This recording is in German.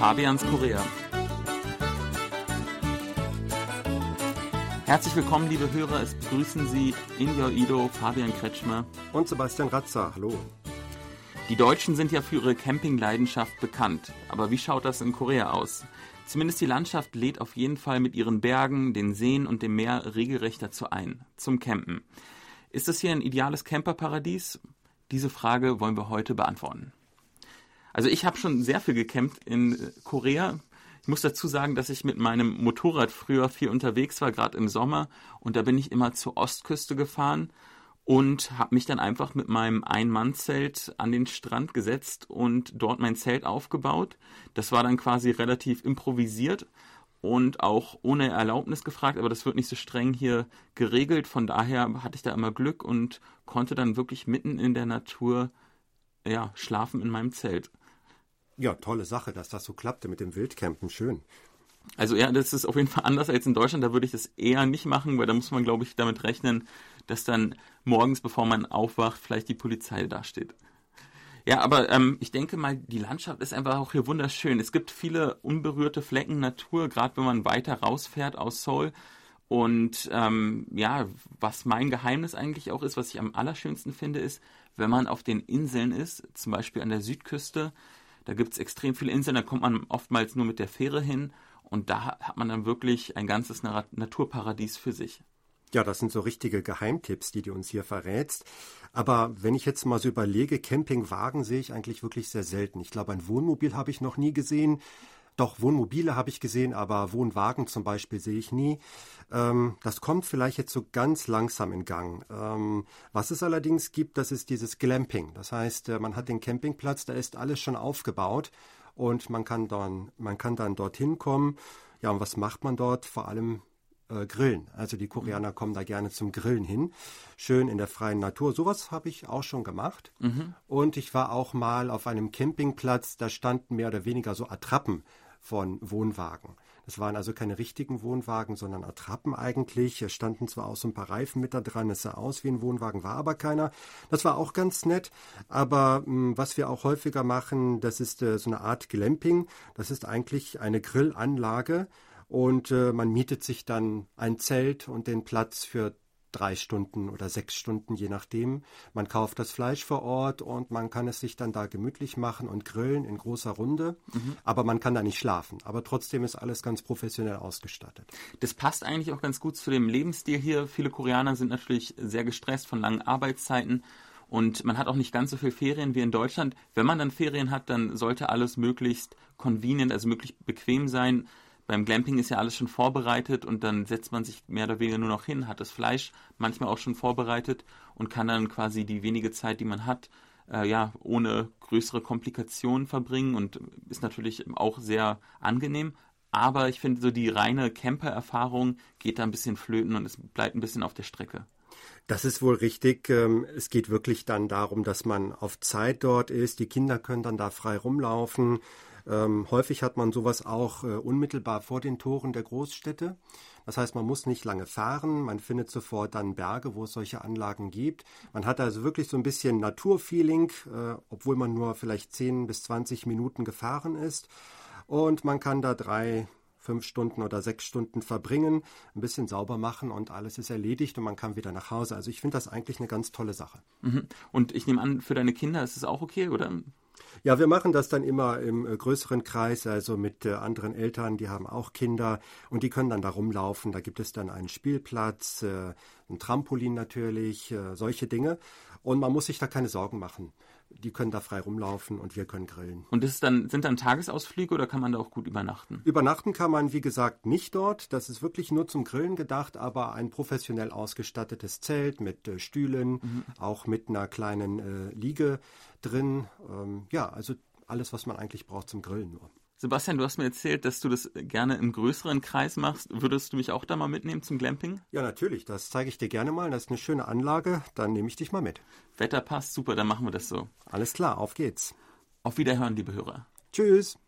Fabians Korea. Herzlich willkommen, liebe Hörer. Es begrüßen Sie Injo Ido, Fabian Kretschmer und Sebastian Ratzer. Hallo. Die Deutschen sind ja für ihre Campingleidenschaft bekannt. Aber wie schaut das in Korea aus? Zumindest die Landschaft lädt auf jeden Fall mit ihren Bergen, den Seen und dem Meer regelrecht dazu ein, zum Campen. Ist das hier ein ideales Camperparadies? Diese Frage wollen wir heute beantworten. Also ich habe schon sehr viel gecampt in äh, Korea. Ich muss dazu sagen, dass ich mit meinem Motorrad früher viel unterwegs war, gerade im Sommer. Und da bin ich immer zur Ostküste gefahren und habe mich dann einfach mit meinem Ein-Mann-Zelt an den Strand gesetzt und dort mein Zelt aufgebaut. Das war dann quasi relativ improvisiert und auch ohne Erlaubnis gefragt, aber das wird nicht so streng hier geregelt. Von daher hatte ich da immer Glück und konnte dann wirklich mitten in der Natur ja, schlafen in meinem Zelt. Ja, tolle Sache, dass das so klappte mit dem Wildcampen. Schön. Also ja, das ist auf jeden Fall anders als in Deutschland. Da würde ich das eher nicht machen, weil da muss man, glaube ich, damit rechnen, dass dann morgens, bevor man aufwacht, vielleicht die Polizei dasteht. Ja, aber ähm, ich denke mal, die Landschaft ist einfach auch hier wunderschön. Es gibt viele unberührte Flecken Natur, gerade wenn man weiter rausfährt aus Seoul. Und ähm, ja, was mein Geheimnis eigentlich auch ist, was ich am allerschönsten finde, ist, wenn man auf den Inseln ist, zum Beispiel an der Südküste, da gibt es extrem viele Inseln, da kommt man oftmals nur mit der Fähre hin und da hat man dann wirklich ein ganzes Naturparadies für sich. Ja, das sind so richtige Geheimtipps, die du uns hier verrätst. Aber wenn ich jetzt mal so überlege, Campingwagen sehe ich eigentlich wirklich sehr selten. Ich glaube, ein Wohnmobil habe ich noch nie gesehen. Doch, Wohnmobile habe ich gesehen, aber Wohnwagen zum Beispiel sehe ich nie. Ähm, das kommt vielleicht jetzt so ganz langsam in Gang. Ähm, was es allerdings gibt, das ist dieses Glamping. Das heißt, äh, man hat den Campingplatz, da ist alles schon aufgebaut und man kann dann, man kann dann dorthin kommen. Ja, und was macht man dort? Vor allem äh, Grillen. Also die Koreaner kommen da gerne zum Grillen hin. Schön in der freien Natur. Sowas habe ich auch schon gemacht. Mhm. Und ich war auch mal auf einem Campingplatz, da standen mehr oder weniger so Attrappen von Wohnwagen. Das waren also keine richtigen Wohnwagen, sondern Attrappen eigentlich. Es standen zwar auch so ein paar Reifen mit da dran, es sah aus wie ein Wohnwagen, war aber keiner. Das war auch ganz nett. Aber mh, hm, was wir auch häufiger machen, das ist äh, so eine Art Glamping. Das ist eigentlich eine Grillanlage und äh, man mietet sich dann ein Zelt und den Platz für drei Stunden oder sechs Stunden, je nachdem. Man kauft das Fleisch vor Ort und man kann es sich dann da gemütlich machen und grillen in großer Runde. Mhm. Aber man kann da nicht schlafen. Aber trotzdem ist alles ganz professionell ausgestattet. Das passt eigentlich auch ganz gut zu dem Lebensstil hier. Viele Koreaner sind natürlich sehr gestresst von langen Arbeitszeiten. Und man hat auch nicht ganz so viel Ferien wie in Deutschland. Wenn man dann Ferien hat, dann sollte alles möglichst convenient, also möglichst bequem sein. Beim Glamping ist ja alles schon vorbereitet und dann setzt man sich mehr oder weniger nur noch hin, hat das Fleisch manchmal auch schon vorbereitet und kann dann quasi die wenige Zeit, die man hat, äh, ja, ohne größere Komplikationen verbringen und ist natürlich auch sehr angenehm. Aber ich finde, so die reine Camper-Erfahrung geht da ein bisschen flöten und es bleibt ein bisschen auf der Strecke. Das ist wohl richtig. Ähm, es geht wirklich dann darum, dass man auf Zeit dort ist. Die Kinder können dann da frei rumlaufen. Ähm, häufig hat man sowas auch äh, unmittelbar vor den Toren der Großstädte. Das heißt, man muss nicht lange fahren, man findet sofort dann Berge, wo es solche Anlagen gibt. Man hat also wirklich so ein bisschen Naturfeeling, äh, obwohl man nur vielleicht 10 bis 20 Minuten gefahren ist. Und man kann da drei, fünf Stunden oder sechs Stunden verbringen, ein bisschen sauber machen und alles ist erledigt und man kann wieder nach Hause. Also ich finde das eigentlich eine ganz tolle Sache. Mhm. Und ich nehme an, für deine Kinder ist es auch okay, oder? Ja, wir machen das dann immer im äh, größeren Kreis, also mit äh, anderen Eltern, die haben auch Kinder und die können dann da rumlaufen. Da gibt es dann einen Spielplatz, äh, ein Trampolin natürlich, solche Dinge. Und man muss sich da keine Sorgen machen. Die können da frei rumlaufen und wir können grillen. Und das dann, sind dann Tagesausflüge oder kann man da auch gut übernachten? Übernachten kann man, wie gesagt, nicht dort. Das ist wirklich nur zum Grillen gedacht, aber ein professionell ausgestattetes Zelt mit äh, Stühlen, mhm. auch mit einer kleinen äh, Liege drin. Ähm, ja, also alles, was man eigentlich braucht zum Grillen nur. Sebastian, du hast mir erzählt, dass du das gerne im größeren Kreis machst. Würdest du mich auch da mal mitnehmen zum Glamping? Ja, natürlich. Das zeige ich dir gerne mal. Das ist eine schöne Anlage. Dann nehme ich dich mal mit. Wetter passt. Super, dann machen wir das so. Alles klar, auf geht's. Auf Wiederhören, liebe Hörer. Tschüss.